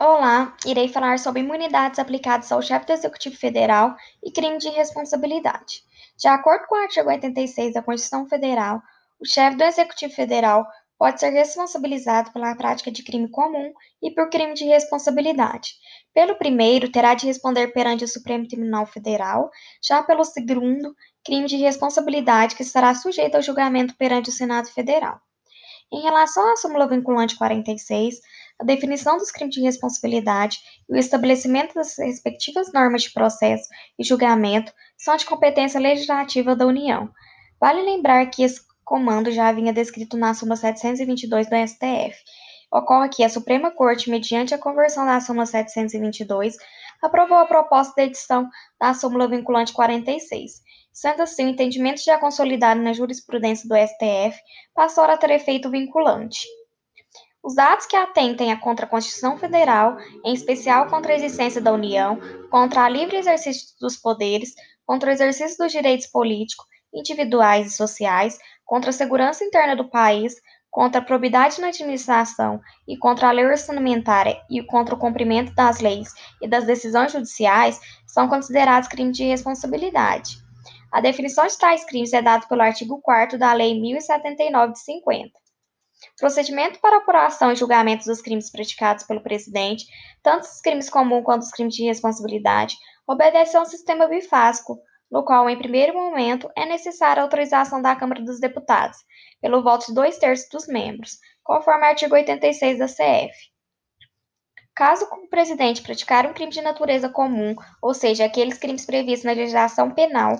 Olá, irei falar sobre imunidades aplicadas ao chefe do Executivo Federal e crime de responsabilidade. De acordo com o artigo 86 da Constituição Federal, o chefe do Executivo Federal pode ser responsabilizado pela prática de crime comum e por crime de responsabilidade. Pelo primeiro, terá de responder perante o Supremo Tribunal Federal, já pelo segundo, crime de responsabilidade que estará sujeito ao julgamento perante o Senado Federal. Em relação à súmula vinculante 46, a definição dos crimes de responsabilidade e o estabelecimento das respectivas normas de processo e julgamento são de competência legislativa da União. Vale lembrar que esse comando já havia descrito na súmula 722 do STF. Ocorre que a Suprema Corte, mediante a conversão da súmula 722, aprovou a proposta de edição da súmula vinculante 46. Sendo assim, o entendimento já consolidado na jurisprudência do STF passou a ter efeito vinculante. Os atos que atentem contra a Constituição Federal, em especial contra a existência da União, contra o livre exercício dos poderes, contra o exercício dos direitos políticos, individuais e sociais, contra a segurança interna do país, contra a probidade na administração e contra a lei orçamentária e contra o cumprimento das leis e das decisões judiciais, são considerados crimes de responsabilidade. A definição de tais crimes é dada pelo artigo 4 da Lei 1079 de 50. Procedimento para apuração e julgamento dos crimes praticados pelo presidente, tanto os crimes comuns quanto os crimes de responsabilidade, obedece a um sistema bifásico, no qual, em primeiro momento, é necessária a autorização da Câmara dos Deputados, pelo voto de dois terços dos membros, conforme o artigo 86 da CF. Caso o presidente praticar um crime de natureza comum, ou seja, aqueles crimes previstos na legislação penal,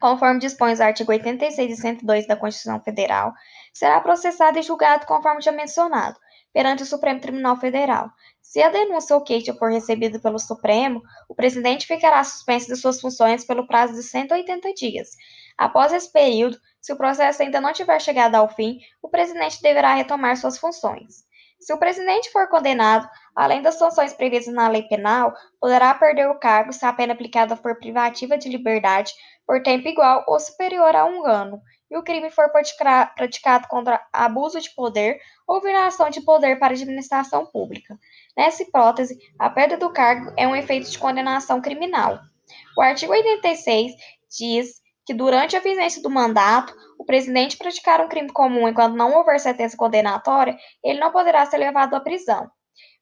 conforme dispõe os artigos 86 e 102 da Constituição Federal, será processado e julgado conforme já mencionado, perante o Supremo Tribunal Federal. Se a denúncia ou queixa for recebida pelo Supremo, o presidente ficará suspenso de suas funções pelo prazo de 180 dias. Após esse período, se o processo ainda não tiver chegado ao fim, o presidente deverá retomar suas funções. Se o presidente for condenado, além das sanções previstas na lei penal, poderá perder o cargo se a pena aplicada for privativa de liberdade por tempo igual ou superior a um ano, e o crime for praticado contra abuso de poder ou violação de poder para administração pública. Nessa hipótese, a perda do cargo é um efeito de condenação criminal. O artigo 86 diz que durante a vigência do mandato, o presidente praticar um crime comum enquanto não houver sentença condenatória, ele não poderá ser levado à prisão.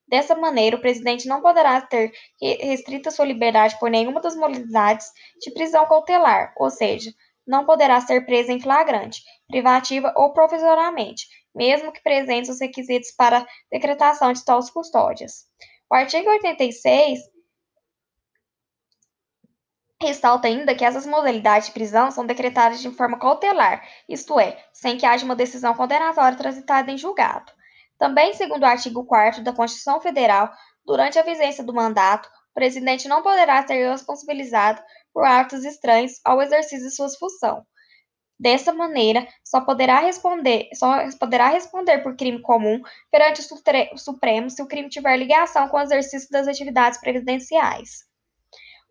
Dessa maneira, o presidente não poderá ter restrita sua liberdade por nenhuma das modalidades de prisão cautelar, ou seja, não poderá ser preso em flagrante, privativa ou provisoriamente, mesmo que presentes os requisitos para decretação de tais custódias. O artigo 86 ressalta ainda que essas modalidades de prisão são decretadas de forma cautelar, isto é, sem que haja uma decisão condenatória transitada em julgado. Também, segundo o artigo 4 da Constituição Federal, durante a vigência do mandato, o presidente não poderá ser responsabilizado por atos estranhos ao exercício de suas funções. Dessa maneira, só poderá responder, só poderá responder por crime comum perante o Supremo se o crime tiver ligação com o exercício das atividades previdenciais.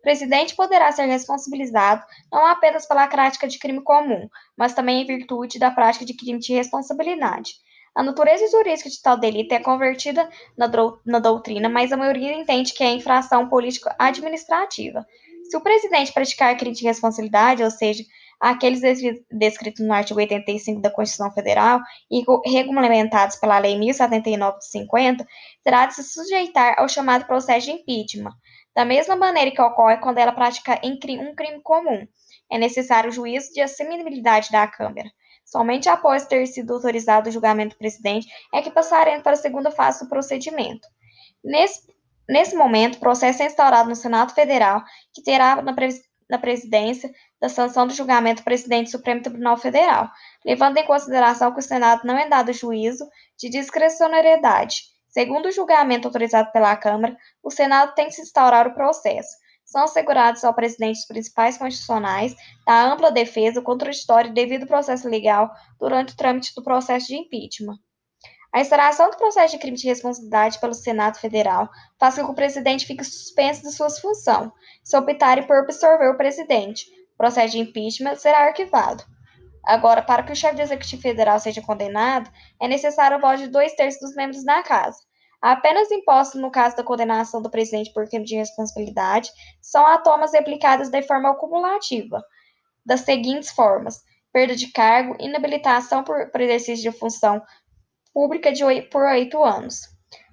O presidente poderá ser responsabilizado não apenas pela prática de crime comum, mas também em virtude da prática de crime de responsabilidade. A natureza jurídica de tal delito é convertida na, na doutrina, mas a maioria entende que é infração político-administrativa. Se o presidente praticar crime de responsabilidade, ou seja, aqueles descritos no artigo 85 da Constituição Federal e regulamentados pela Lei 1079 de 50, terá de se sujeitar ao chamado processo de impeachment. Da mesma maneira que ocorre quando ela pratica um crime comum, é necessário o juízo de assimilabilidade da Câmara. Somente após ter sido autorizado o julgamento do presidente é que passaremos para a segunda fase do procedimento. Nesse Nesse momento, o processo é instaurado no Senado Federal, que terá na, pre na presidência da sanção do julgamento do presidente do Supremo Tribunal Federal, levando em consideração que o Senado não é dado juízo de discrecionariedade. Segundo o julgamento autorizado pela Câmara, o Senado tem que instaurar o processo. São assegurados ao presidente os principais constitucionais da ampla defesa, o contraditório e devido processo legal durante o trâmite do processo de impeachment. A instauração do processo de crime de responsabilidade pelo Senado Federal faz com que o presidente fique suspenso de suas funções, se optarem por absorver o presidente. O processo de impeachment será arquivado. Agora, para que o chefe do Executivo Federal seja condenado, é necessário o voto de dois terços dos membros da Casa. Apenas impostos no caso da condenação do presidente por crime de responsabilidade são atomas aplicadas de forma acumulativa, das seguintes formas: perda de cargo, inabilitação por, por exercício de função pública de, por oito anos.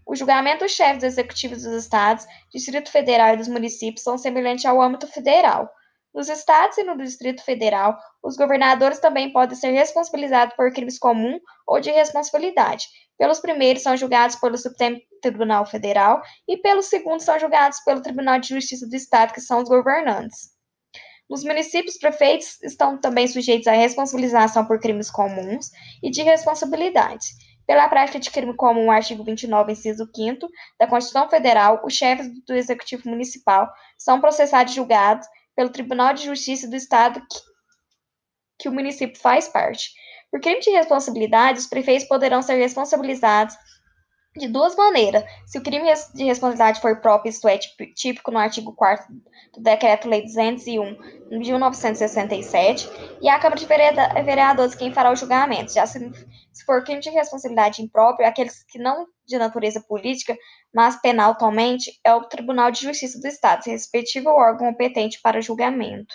O julgamento dos chefes executivos dos estados, Distrito Federal e dos municípios são semelhantes ao âmbito federal. Nos estados e no Distrito Federal, os governadores também podem ser responsabilizados por crimes comuns ou de responsabilidade. Pelos primeiros são julgados pelo Supremo Tribunal Federal e pelos segundos são julgados pelo Tribunal de Justiça do Estado, que são os governantes. Nos municípios, prefeitos estão também sujeitos à responsabilização por crimes comuns e de responsabilidade. Pela prática de crime comum, artigo 29, inciso 5 da Constituição Federal, os chefes do Executivo Municipal são processados e julgados pelo Tribunal de Justiça do Estado que, que o município faz parte. Por crime de responsabilidade, os prefeitos poderão ser responsabilizados de duas maneiras. Se o crime de responsabilidade for próprio, isto é, típico no artigo 4 do Decreto-Lei 201 de 1967, e a Câmara de Vereadores quem fará o julgamento. Já se, se for crime de responsabilidade impróprio, aqueles que não de natureza política, mas penal atualmente, é o Tribunal de Justiça do Estado, respectivo órgão competente para julgamento.